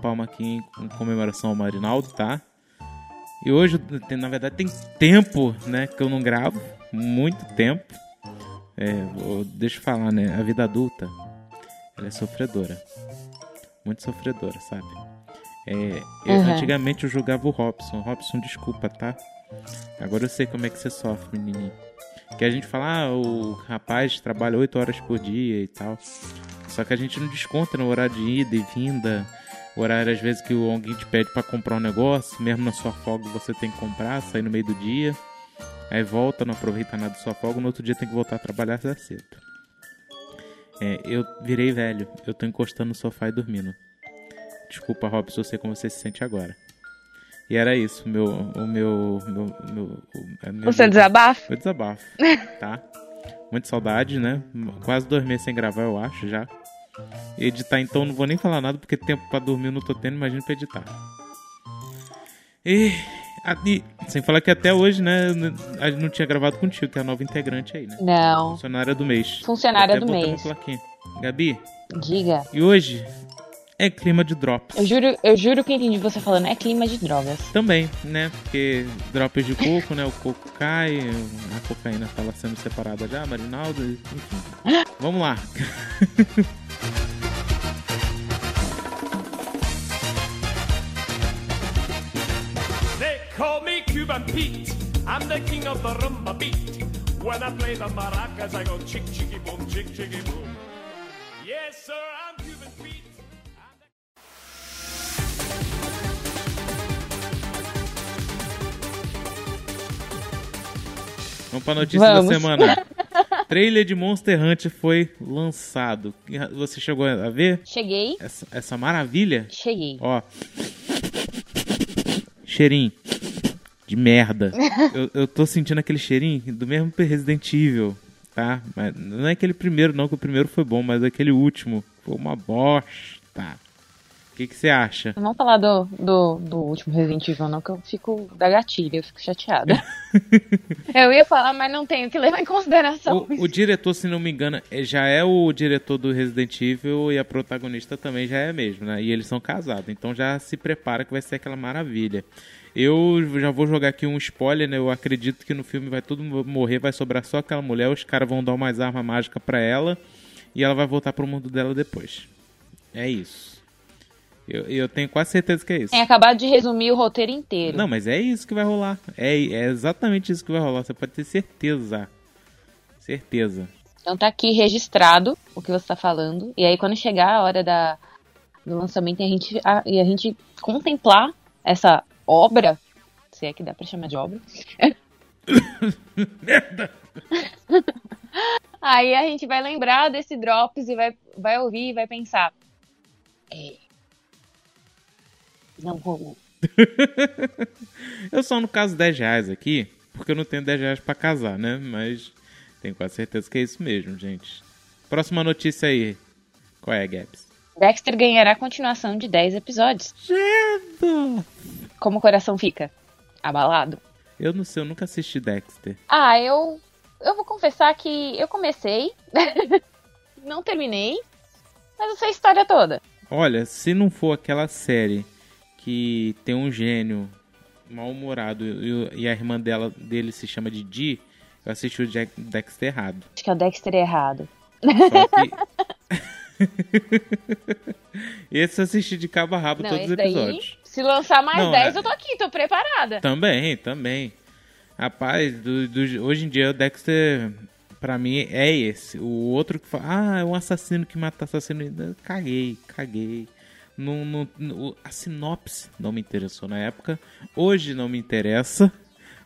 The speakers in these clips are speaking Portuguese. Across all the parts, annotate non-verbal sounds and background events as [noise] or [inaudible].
palma aqui em comemoração ao Marinaldo, tá? E hoje, na verdade, tem tempo, né, que eu não gravo, muito tempo. É, deixa eu falar, né, a vida adulta, ela é sofredora. Muito sofredora, sabe? É, eu, uhum. Antigamente eu julgava o Robson. Robson, desculpa, tá? Agora eu sei como é que você sofre, menininho. Que a gente fala, ah, o rapaz trabalha 8 horas por dia e tal. Só que a gente não desconta no horário de ida e vinda, horário às vezes que alguém te pede para comprar um negócio, mesmo na sua folga você tem que comprar, sair no meio do dia. Aí volta, não aproveita nada da sua folga, no outro dia tem que voltar a trabalhar cedo. É, eu virei velho, eu tô encostando no sofá e dormindo. Desculpa, Robson, eu sei como você se sente agora. E era isso, meu, o meu, meu, meu, meu Você desabafo? Meu desabafo, tá? [laughs] Muita saudade, né? Quase dois meses sem gravar, eu acho, já. Editar, então, não vou nem falar nada, porque tempo pra dormir não tô tendo, imagina pra editar. E, e, sem falar que até hoje, né, a gente não tinha gravado contigo, que é a nova integrante aí, né? Não. Funcionária do mês. Funcionária do mês. Gabi? Diga. E hoje é clima de drops. Eu juro, eu juro que entendi você falando, é clima de drogas. Também, né? Porque drops de coco, né? O coco cai, a cocaína estava sendo separada já, Marinaldo, enfim. [laughs] Vamos lá. [laughs] Pete. I'm the king of the rumba beat. When I play the maracas, I go chick chicky boom, chick chicky boom. Yes, sir, I'm Cuban Pete. Vamos pra notícia Vamos. da semana. [laughs] Trailer de Monster Hunter foi lançado. Você chegou a ver? Cheguei. Essa, essa maravilha? Cheguei. Ó. Cheirinho. De merda. eu, eu tô sentindo aquele cheirinho do mesmo Resident Evil, tá? Mas não é aquele primeiro, não, que o primeiro foi bom, mas aquele último foi uma bosta que, que você acha? Vamos falar do, do, do último Resident Evil, não, que eu fico da gatilha, eu fico chateada. [laughs] eu ia falar, mas não tenho que levar em consideração. O, o, diretor, se não me engano, é, já é o diretor do Resident Evil e a protagonista também já é mesmo, né? E eles são casados, então já se prepara que vai ser aquela maravilha. Eu já vou jogar aqui um spoiler, né? Eu acredito que no filme vai todo morrer, vai sobrar só aquela mulher, os caras vão dar umas armas mágicas para ela e ela vai voltar pro mundo dela depois. É isso. Eu, eu tenho quase certeza que é isso. Tem acabado de resumir o roteiro inteiro. Não, mas é isso que vai rolar. É, é exatamente isso que vai rolar. Você pode ter certeza. Certeza. Então tá aqui registrado o que você tá falando. E aí quando chegar a hora da, do lançamento e a gente, a, e a gente contemplar essa obra, se é que dá pra chamar de obra. [coughs] Merda! [laughs] aí a gente vai lembrar desse Drops e vai, vai ouvir e vai pensar. É, não rolou. [laughs] eu só no caso 10 reais aqui, porque eu não tenho 10 reais pra casar, né? Mas tenho quase certeza que é isso mesmo, gente. Próxima notícia aí. Qual é, Gabs? Dexter ganhará continuação de 10 episódios. Cedo! Como o coração fica? Abalado? Eu não sei, eu nunca assisti Dexter. Ah, eu. Eu vou confessar que eu comecei, [laughs] não terminei, mas eu sei a história toda. Olha, se não for aquela série que tem um gênio mal-humorado e, a irmã dela, dele se chama de Dee, eu assisti o Jack, Dexter errado. Acho que é o Dexter errado. Só que... [laughs] [laughs] esse eu assisti de cabo a rabo Não, todos os episódios. Se lançar mais Não, 10, é... eu tô aqui, tô preparada. Também, também. Rapaz, do, do, hoje em dia o Dexter, pra mim, é esse. O outro que fala, ah, é um assassino que mata assassino. Caguei, caguei. No, no, no, a sinopse não me interessou na época. Hoje não me interessa.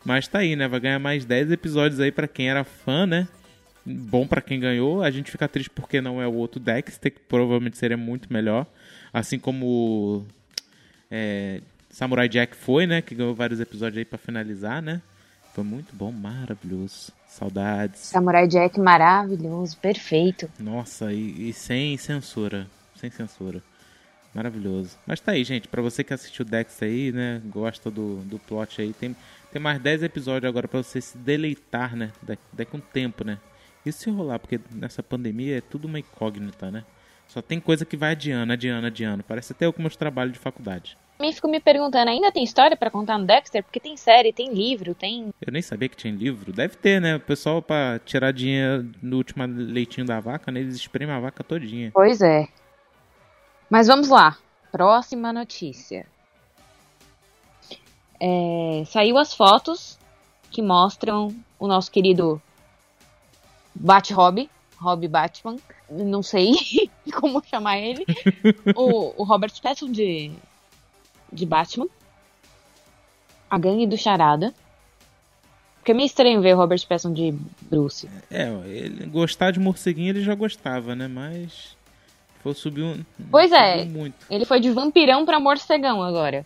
Mas tá aí, né? Vai ganhar mais 10 episódios aí para quem era fã, né? Bom para quem ganhou. A gente fica triste porque não é o outro Dexter, que provavelmente seria muito melhor. Assim como é, Samurai Jack foi, né? Que ganhou vários episódios aí para finalizar, né? Foi muito bom, maravilhoso. Saudades. Samurai Jack maravilhoso, perfeito. Nossa, e, e sem censura. Sem censura. Maravilhoso. Mas tá aí, gente. Pra você que assistiu o Dex aí, né? Gosta do, do plot aí. Tem, tem mais 10 episódios agora pra você se deleitar, né? Daqui, daqui um tempo, né? E se rolar, porque nessa pandemia é tudo uma incógnita, né? Só tem coisa que vai adiando, adiando, adiando. Parece até eu com meus trabalhos de faculdade. Me fico me perguntando, ainda tem história para contar no Dexter? Porque tem série, tem livro, tem. Eu nem sabia que tinha livro. Deve ter, né? O pessoal, pra tirar dinheiro no último leitinho da vaca, né? Eles espremem a vaca todinha. Pois é. Mas vamos lá. Próxima notícia. É, saiu as fotos que mostram o nosso querido Bat-Hobby, Hobby Batman, não sei [laughs] como chamar ele, [laughs] o, o Robert Pattinson de, de Batman, a gangue do Charada, porque é meio estranho ver o Robert Pattinson de Bruce. É, ele gostar de morceguinho ele já gostava, né, mas foi subir um... Pois é, muito. ele foi de vampirão pra morcegão agora.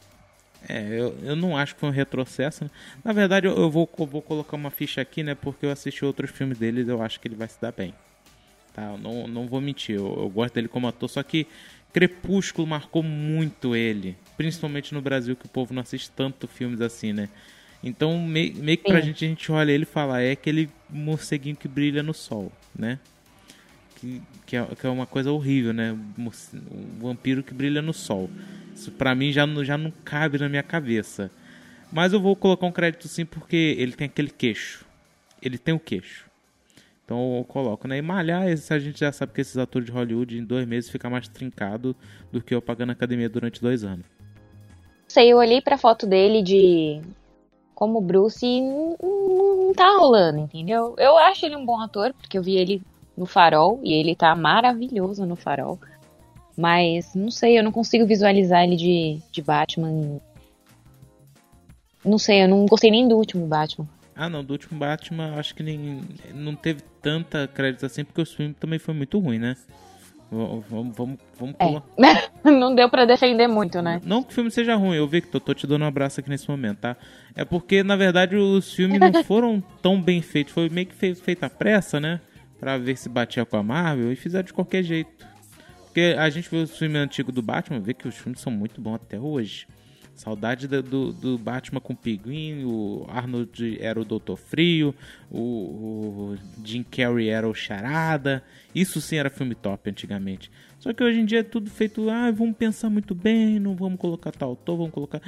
É, eu, eu não acho que foi um retrocesso. Né? Na verdade, eu, eu vou, eu vou colocar uma ficha aqui, né? Porque eu assisti outros filmes dele e eu acho que ele vai se dar bem. Tá? Eu não, não vou mentir, eu, eu gosto dele como ator, só que Crepúsculo marcou muito ele. Principalmente no Brasil, que o povo não assiste tanto filmes assim, né? Então, meio, meio que pra Sim. gente, a gente olha ele e fala, é aquele morceguinho que brilha no sol, né? Que, que, é, que é uma coisa horrível, né? O vampiro que brilha no sol. Isso pra mim já, já não cabe na minha cabeça. Mas eu vou colocar um crédito sim porque ele tem aquele queixo. Ele tem o queixo. Então eu coloco, né? E malhar, a gente já sabe que esses atores de Hollywood em dois meses fica mais trincado do que eu pagando academia durante dois anos. Sei, eu olhei pra foto dele de como Bruce e não, não tá rolando, entendeu? Eu acho ele um bom ator, porque eu vi ele no Farol e ele tá maravilhoso no Farol. Mas não sei, eu não consigo visualizar ele de, de Batman. Não sei, eu não gostei nem do último Batman. Ah, não, do último Batman acho que nem não teve tanta crédito assim, porque o filme também foi muito ruim, né? Vamos, vamos, vamos é. [laughs] Não deu para defender muito, né? Não que o filme seja ruim, eu vi que tô, tô te dando um abraço aqui nesse momento, tá? É porque, na verdade, os filmes não [laughs] foram tão bem feitos. Foi meio que feita a pressa, né? Pra ver se batia com a Marvel e fizeram de qualquer jeito. Porque a gente vê os filmes antigos do Batman, vê que os filmes são muito bons até hoje. Saudade do, do, do Batman com o Pinguim, o Arnold era o Doutor Frio, o, o, Jim Carrey era o Charada. Isso sim era filme top antigamente. Só que hoje em dia é tudo feito, ah, vamos pensar muito bem, não vamos colocar tal autor, vamos colocar.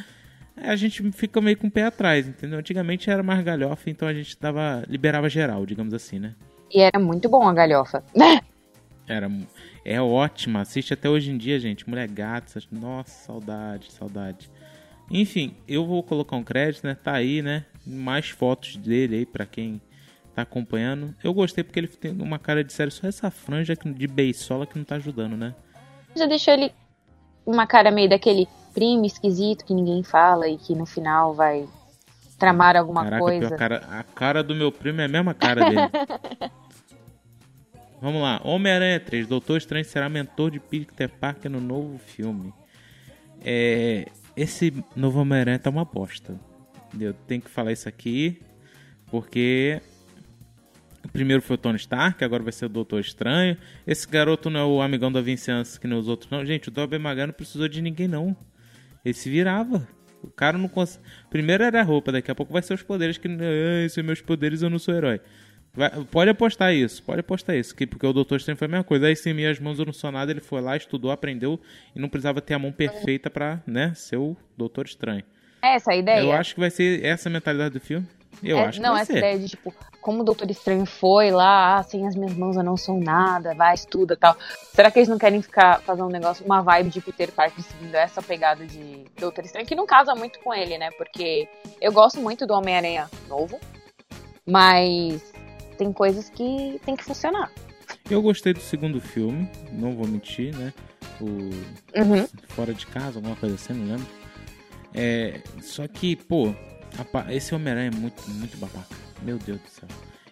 a gente fica meio com o pé atrás, entendeu? Antigamente era mais galhofa, então a gente dava, liberava geral, digamos assim, né? E era muito bom a galhofa. [laughs] era é ótima. Assiste até hoje em dia, gente. Mulher Gata. Nossa, saudade, saudade. Enfim, eu vou colocar um crédito, né? Tá aí, né? Mais fotos dele aí para quem tá acompanhando. Eu gostei porque ele tem uma cara de sério. Só essa franja de beisola que não tá ajudando, né? Já deixou ele uma cara meio daquele primo esquisito que ninguém fala e que no final vai tramar alguma Caraca, coisa. A cara, a cara do meu primo é a mesma cara dele. [laughs] Vamos lá. Homem-Aranha 3. Doutor Estranho será mentor de Peter Parker no novo filme. É, esse novo Homem-Aranha tá uma bosta. Eu tenho que falar isso aqui. Porque o primeiro foi o Tony Stark, agora vai ser o Doutor Estranho. Esse garoto não é o amigão da vizinhança que nem os outros, não. Gente, o Tobey Maguire não precisou de ninguém, não. Ele se virava. O cara não consegue. Primeiro era a roupa, daqui a pouco vai ser os poderes. Que. Esses meus poderes, eu não sou herói. Vai, pode apostar isso, pode apostar isso, que, porque o Doutor Estranho foi a mesma coisa. Aí sem minhas mãos eu não sou nada, ele foi lá, estudou, aprendeu e não precisava ter a mão perfeita pra, né, ser o Doutor Estranho. É essa a ideia? Eu acho que vai ser essa a mentalidade do filme. Eu é, acho que não, essa ser. ideia de tipo, como o Doutor Estranho foi lá, ah, sem as minhas mãos eu não sou nada, vai, estuda tal. Será que eles não querem ficar fazer um negócio, uma vibe de Peter Parker seguindo essa pegada de Doutor Estranho, que não casa muito com ele, né? Porque eu gosto muito do Homem-Aranha novo, mas tem coisas que tem que funcionar. Eu gostei do segundo filme, não vou mentir, né? O uhum. Fora de Casa, alguma coisa assim, não lembro. É, só que, pô, esse Homem-Aranha é muito, muito babaca. Meu Deus do céu.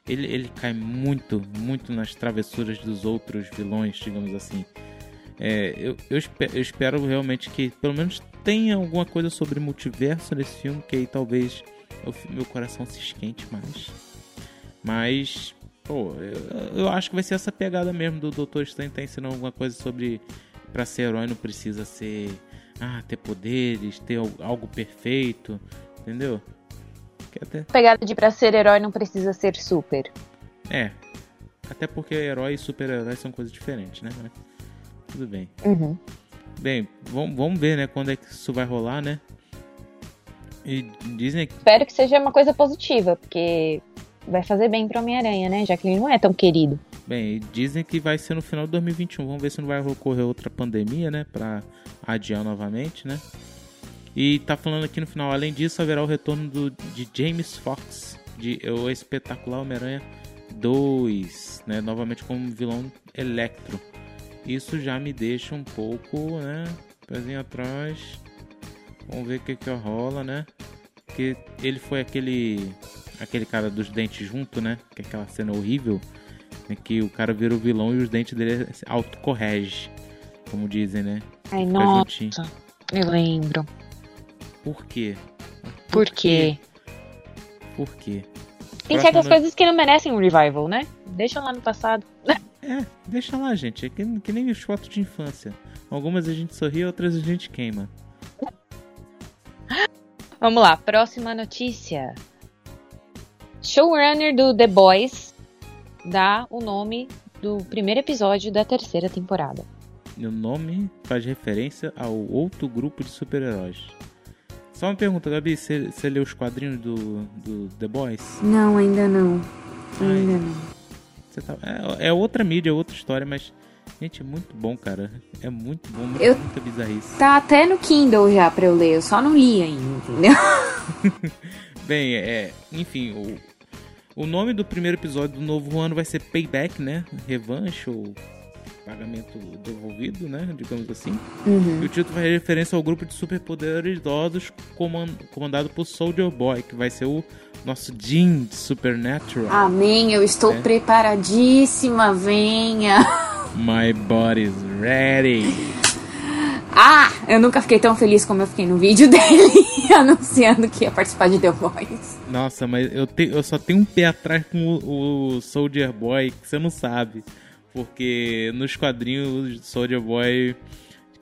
Ele, ele cai muito, muito nas travessuras dos outros vilões, digamos assim. É, eu, eu, espero, eu, espero, realmente que pelo menos tenha alguma coisa sobre multiverso nesse filme, que aí talvez o meu coração se esquente mais. Mas, pô, eu, eu, acho que vai ser essa pegada mesmo do Doutor Estranho tá ensinando alguma coisa sobre para ser herói não precisa ser ah, ter poderes, ter algo perfeito, entendeu? Até... Pegada de pra ser herói não precisa ser super. É. Até porque herói e super-herói são coisas diferentes, né? tudo bem. Uhum. Bem, vamos, vamos ver, né, quando é que isso vai rolar, né? E dizem que Espero que seja uma coisa positiva, porque vai fazer bem pro Homem-Aranha, né? Já que ele não é tão querido. Bem, dizem que vai ser no final de 2021. Vamos ver se não vai ocorrer outra pandemia, né? Pra adiar novamente, né? E tá falando aqui no final, além disso, haverá o retorno do, de James Fox, de O Espetacular Homem-Aranha 2, né? Novamente como vilão Electro. Isso já me deixa um pouco, né? Pezinho atrás. Vamos ver o que que rola, né? Porque ele foi aquele aquele cara dos dentes junto, né? Que é aquela cena horrível, né? que o cara vira o vilão e os dentes dele autocorrege, como dizem, né? Ai, Fica nossa. juntinho. Eu lembro. Por quê? Por quê? Por quê? Tem Próxima certas no- coisas que não merecem um revival, né? Deixa lá no passado. É, deixa lá, gente. É que, que nem os fotos de infância. Algumas a gente sorri, outras a gente queima. Vamos lá, próxima notícia. Showrunner do The Boys dá o nome do primeiro episódio da terceira temporada. E o nome faz referência ao outro grupo de super-heróis. Só uma pergunta, Gabi, você você leu os quadrinhos do, do The Boys? Não, ainda não. Ai. Ainda não. Tá- é, é outra mídia, é outra história, mas. Gente, é muito bom, cara. É muito bom, muito, Eu- muita bizarrice. Tá até no Kindle já pra eu ler, eu só não li ainda, entendeu? [laughs] Bem, é. Enfim, o, o nome do primeiro episódio do novo ano vai ser Payback, né? Revanche ou pagamento devolvido, né? Digamos assim. Uhum. E o título faz referência ao grupo de superpoderosos coman- comandado por Soldier Boy, que vai ser o nosso Jean de Supernatural. Amém, eu estou É. preparadíssima, venha. My body's ready. Ah, eu nunca fiquei tão feliz como eu fiquei no vídeo [laughs] dele anunciando que ia participar de The Voice. Nossa, mas eu, te- eu só tenho um pé atrás com o, o Soldier Boy, que você não sabe. Porque nos quadrinhos o Soldier Boy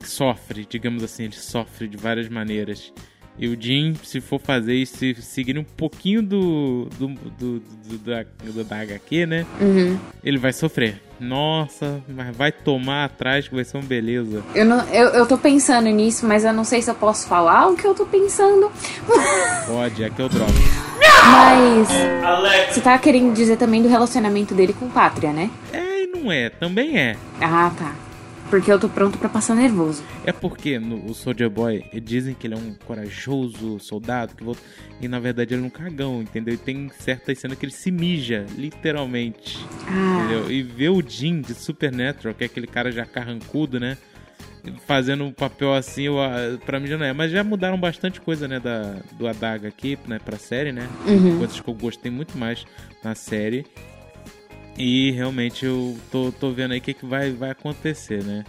sofre, digamos assim, ele sofre de várias maneiras. E o Jim, se for fazer isso, se seguir um pouquinho do, do, do, do, da, do da HQ, né? Uhum. Ele vai sofrer. Nossa, mas vai tomar atrás que vai ser uma beleza. Eu, não, eu, eu tô pensando nisso, mas eu não sei se eu posso falar o que eu tô pensando. [laughs] Pode, aqui eu dropo. Mas. Você tá querendo dizer também do relacionamento dele com Pátria, né? É e não é, também é. Ah, tá. Porque eu tô pronto pra passar nervoso. É porque no, o Soldier Boy dizem que ele é um corajoso soldado que volta, e na verdade ele é um cagão, entendeu? E tem certas cenas que ele se mija, literalmente. Ah, Entendeu? E ver o Jim de Supernatural, que é aquele cara já carrancudo, né? Fazendo um papel assim, eu, ah, pra mim já não é. Mas já mudaram bastante coisa, né? Da, do Adaga aqui, né? Pra série, né? Uhum. Coisas que eu gostei muito mais na série. E realmente eu tô, tô vendo aí o que, que vai, vai acontecer, né?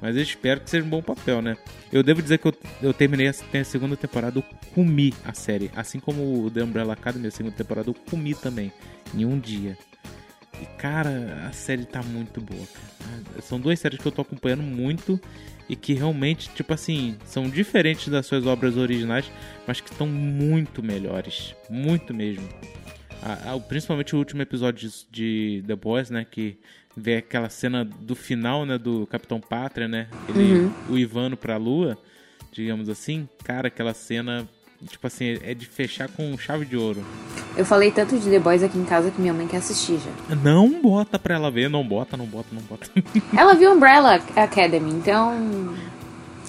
Mas eu espero que seja um bom papel, né? Eu devo dizer que eu, eu terminei a, a segunda temporada, eu comi a série. Assim como o The Umbrella Academy, a segunda temporada, eu comi também. Em um dia. E, cara, a série tá muito boa, cara. São duas séries que eu tô acompanhando muito e que realmente, tipo assim, são diferentes das suas obras originais, mas que estão muito melhores. Muito mesmo. A- a- principalmente o último episódio de, de The Boys, né? Que vê aquela cena do final, né? Do Capitão Pátria, né? Ele, O Ivano pra lua, digamos assim. Cara, aquela cena, tipo assim, é de fechar com chave de ouro. eu falei tanto de The Boys aqui em casa que minha mãe quer assistir já. Não bota pra ela ver, não bota, não bota, não bota. [laughs] Ela viu Umbrella Academy, então.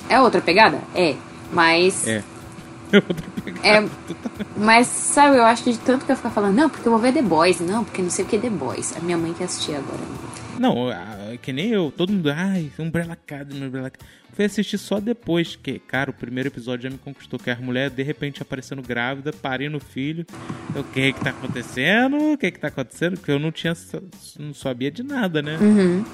É outra pegada? É. Mas. É. [laughs] Outra pegada. É, [laughs] mas, sabe, eu acho que de tanto que eu ficar falando, não, porque eu vou ver The Boys, não, porque não sei o que é The Boys. A minha mãe quer assistir agora. Não, que nem eu, todo mundo, ai, Umbrella Academy, Umbrella Academy. Fui assistir só depois, que, cara, o primeiro episódio já me conquistou, que a mulher de repente aparecendo grávida, parindo o filho. O que que tá acontecendo? O que que tá acontecendo? Porque eu não tinha, não sabia de nada, né?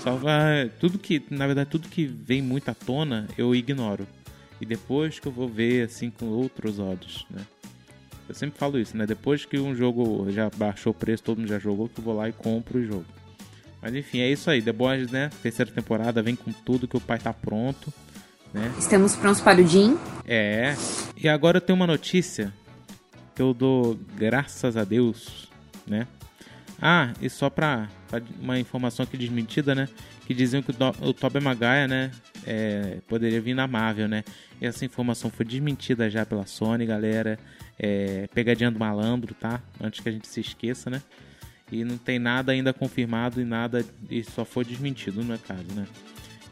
Só vai, tudo que, na verdade, tudo que vem muito à tona, eu ignoro. E depois que eu vou ver, assim, com outros olhos, né? Eu sempre falo isso, né? Depois que um jogo já baixou o preço, todo mundo já jogou, que eu vou lá e compro o jogo. Mas enfim, é isso aí. The Boys, né? Terceira temporada, vem com tudo que o pai tá pronto, né? Estamos prontos para o Jim. É. E agora eu tenho uma notícia que eu dou graças a Deus, né? Ah, e só pra, pra uma informação aqui desmentida, né? Que diziam que o, Do- o Tobey Maguire, né? É, poderia vir na Marvel, né? Essa informação foi desmentida já pela Sony, galera. É, pegadinha do malandro, tá? Antes que a gente se esqueça, né? E não tem nada ainda confirmado e nada. E só foi desmentido, no caso, né?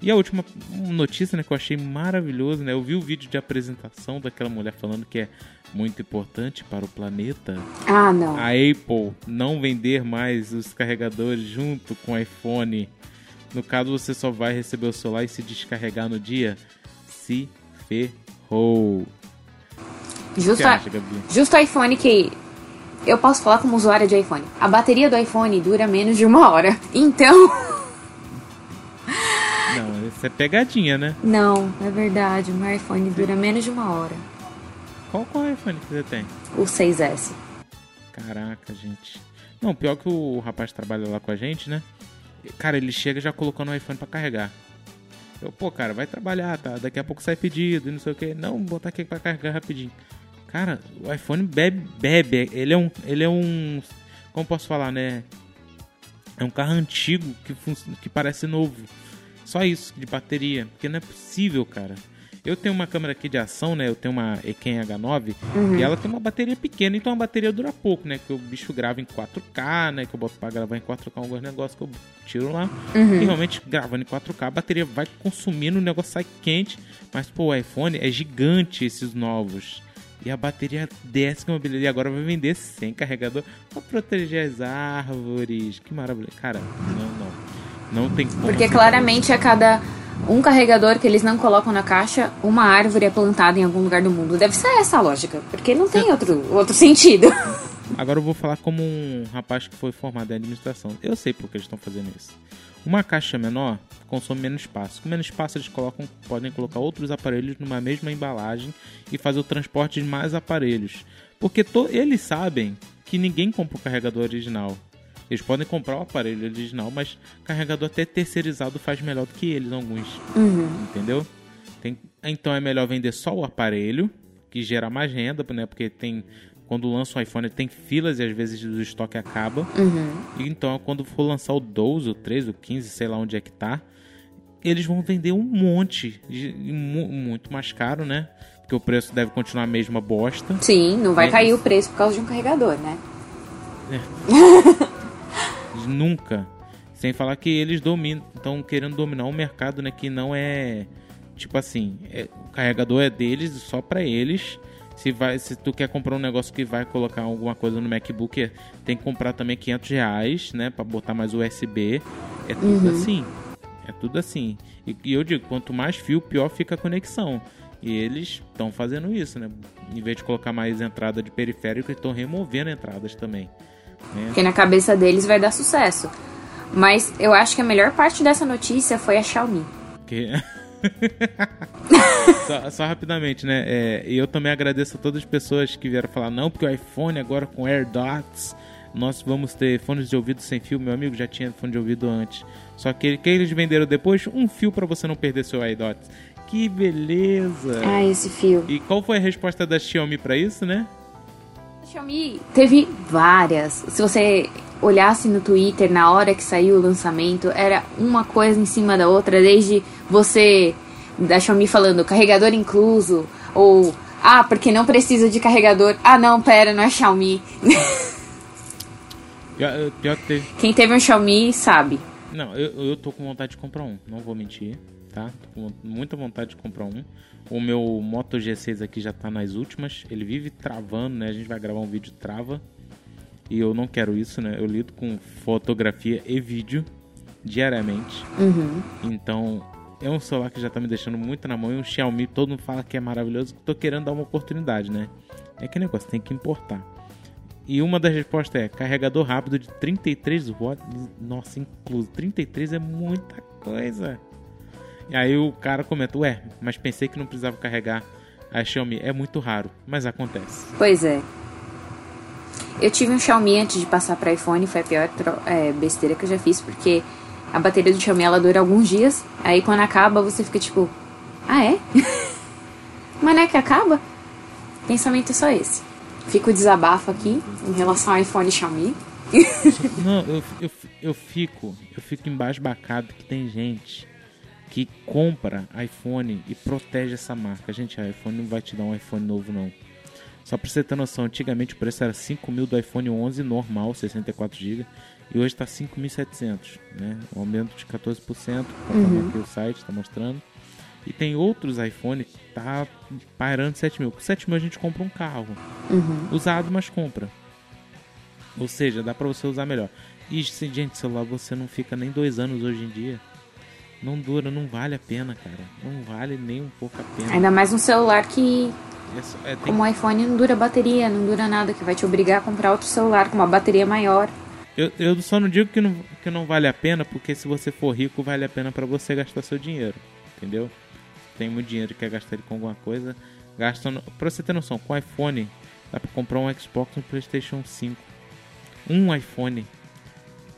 E a última notícia, né, que eu achei maravilhoso, né? Eu vi o vídeo de apresentação daquela mulher falando que é muito importante para o planeta Ah, não. a Apple não vender mais os carregadores junto com o iPhone. No caso, você só vai receber o celular e se descarregar no dia. Se ferrou. Justo, acha, Gabi? justo iPhone que. Eu posso falar como usuária de iPhone. A bateria do iPhone dura menos de uma hora. Então. [laughs] Não, isso é pegadinha, né? Não, é verdade. O meu iPhone dura menos de uma hora. Qual, qual iPhone que você tem? O 6S. Caraca, gente. Não, pior que o rapaz trabalha lá com a gente, né? Cara, ele chega já colocando o iPhone pra carregar. Eu, pô, cara, vai trabalhar, tá? Daqui a pouco sai pedido não sei o que. Não, botar aqui pra carregar rapidinho. Cara, o iPhone bebe, bebe. Ele é um. Ele é um. Como posso falar, né? É um carro antigo que, que parece novo. Só isso, de bateria. Porque não é possível, cara. Eu tenho uma câmera aqui de ação, né? Eu tenho uma Eken H9 e ela tem uma bateria pequena, então a bateria dura pouco, né? Que o bicho grava em 4K, né? Que eu boto pra gravar em 4K alguns negócios que eu tiro lá. E realmente gravando em 4K, a bateria vai consumindo, o negócio sai quente. Mas, pô, o iPhone é gigante esses novos. E a bateria desce com beleza. E agora vai vender sem carregador pra proteger as árvores. Que maravilha. Cara, não, não. Não tem como. Porque claramente a cada um carregador que eles não colocam na caixa, uma árvore é plantada em algum lugar do mundo. Deve ser essa a lógica. Porque não tem outro, outro sentido. [laughs] Agora eu vou falar como um rapaz que foi formado em administração. Eu sei por que eles estão fazendo isso. Uma caixa menor consome menos espaço. Com menos espaço eles colocam, podem colocar outros aparelhos numa mesma embalagem e fazer o transporte de mais aparelhos. Porque eles sabem que ninguém compra o carregador original. Eles podem comprar o aparelho original, mas carregador até terceirizado faz melhor do que eles, alguns. Entendeu? Tem- então é melhor vender só o aparelho, que gera mais renda, né? Porque tem. Quando lança o iPhone tem filas e às vezes o estoque acaba. E então quando for lançar o 12, o 13, o 15, sei lá onde é que tá, eles vão vender um monte. de- mu- muito mais caro, né? Porque o preço deve continuar a mesma bosta. Sim, não vai É. cair o preço por causa de um carregador, né? [laughs] Nunca. Sem falar que eles dominam, estão querendo dominar um mercado, né, que não é tipo assim, é- o carregador é deles e só pra eles. Se vai, se tu quer comprar um negócio que vai colocar alguma coisa no MacBook, é- tem que comprar também 500 reais, né, para botar mais USB. É tudo assim. É tudo assim. E, e eu digo, quanto mais fio, pior fica a conexão. E eles estão fazendo isso, né? Em vez de colocar mais entrada de periférico, eles estão removendo entradas também. Né? Porque na cabeça deles vai dar sucesso. Mas eu acho que a melhor parte dessa notícia foi a Xiaomi. Que... [laughs] só, só rapidamente, né? É, eu também agradeço a todas as pessoas que vieram falar, não, porque o iPhone agora com AirDots, nós vamos ter fones de ouvido sem fio. Meu amigo já tinha fone de ouvido antes. Só que, que eles venderam depois um fio para você não perder seu AirDots. Que beleza! Ah, esse fio. E qual foi a resposta da Xiaomi para isso, né? A Xiaomi teve várias. Se você olhasse no Twitter na hora que saiu o lançamento, era uma coisa em cima da outra, desde você da Xiaomi falando carregador incluso, ou ah, porque não precisa de carregador. Ah, não, pera, não é Xiaomi. [laughs] Pior, pior que teve. Quem teve um Xiaomi sabe. Não, eu, eu tô com vontade de comprar um, não vou mentir, tá? Tô com muita vontade de comprar um. O meu Moto G6 aqui já tá nas últimas, ele vive travando, né? A gente vai gravar um vídeo trava. E eu não quero isso, né? Eu lido com fotografia e vídeo diariamente. Então, é um celular que já tá me deixando muito na mão. E um Xiaomi, todo mundo fala que é maravilhoso. Tô querendo dar uma oportunidade, né? É que negócio, tem que importar. E uma das respostas é carregador rápido de 33 watts. Nossa, incluso 33 é muita coisa. E aí o cara comenta, ué, mas pensei que não precisava carregar a Xiaomi. É muito raro, mas acontece. Pois é. Eu tive um Xiaomi antes de passar para iPhone, foi a pior é, besteira que eu já fiz, porque a bateria do Xiaomi ela dura alguns dias, aí quando acaba você fica tipo, ah é? [laughs] Mas não é que acaba? Pensamento é só esse. Fica o desabafo aqui em relação ao iPhone Xiaomi. [laughs] Não, eu, eu, eu fico, eu fico embasbacado que tem gente que compra iPhone e protege essa marca. Gente, a iPhone não vai te dar um iPhone novo não. Só pra você ter noção, antigamente o preço era 5 mil do iPhone 11 normal, 64GB, e hoje tá 5.700, né? Um aumento de 14%, uhum. aqui o site está mostrando. E tem outros iPhone que tá pairando 7 mil. Com 7 mil a gente compra um carro. Uhum. Usado, mas compra. Ou seja, dá pra você usar melhor. E, gente, celular você não fica nem dois anos hoje em dia. Não dura, não vale a pena, cara. Não vale nem um pouco a pena. Ainda mais um celular que. É, é, tem... Como o iPhone não dura bateria, não dura nada, que vai te obrigar a comprar outro celular com uma bateria maior. Eu, eu só não digo que não, que não vale a pena, porque se você for rico, vale a pena para você gastar seu dinheiro. Entendeu? Tem muito dinheiro e quer gastar ele com alguma coisa. Gasta. No... Pra você ter noção, com o iPhone dá pra comprar um Xbox e um PlayStation 5. Um iPhone.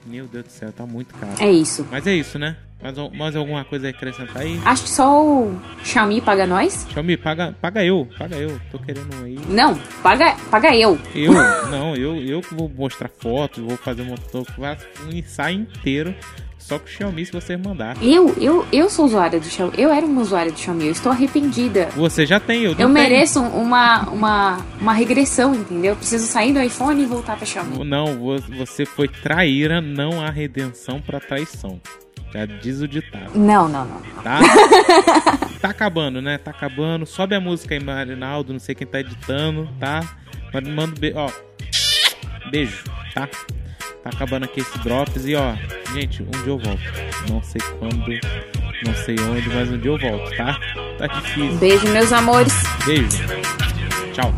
Meu Deus do céu, tá muito caro. É isso. Mas é isso, né? Mais, mais alguma coisa a acrescentar aí? Acho que só o Xiaomi paga nós. Xiaomi, paga, paga eu, paga eu. Tô querendo aí. Não, paga, paga eu. Eu? [laughs] Não, eu, eu que vou mostrar fotos, vou fazer um, um ensaio inteiro só com o Xiaomi se você mandar. Eu, eu, eu sou usuária do Xiaomi. Eu era uma usuária do Xiaomi. Eu estou arrependida. Você já tem, eu Eu mereço uma, uma, uma regressão, entendeu? preciso sair do iPhone e voltar para Xiaomi. Não, você foi traíra, não há redenção para traição. Já diz o ditado. Não, não, não. Tá? tá acabando, né? Tá acabando. Sobe a música aí, Marinaldo. Não sei quem tá editando, tá? Mas manda be ó. Beijo, tá? Tá acabando aqui esse drops e ó, gente, um dia eu volto. Não sei quando, não sei onde, mas um dia eu volto, tá? Tá difícil. Beijo, meus amores. Beijo. Tchau.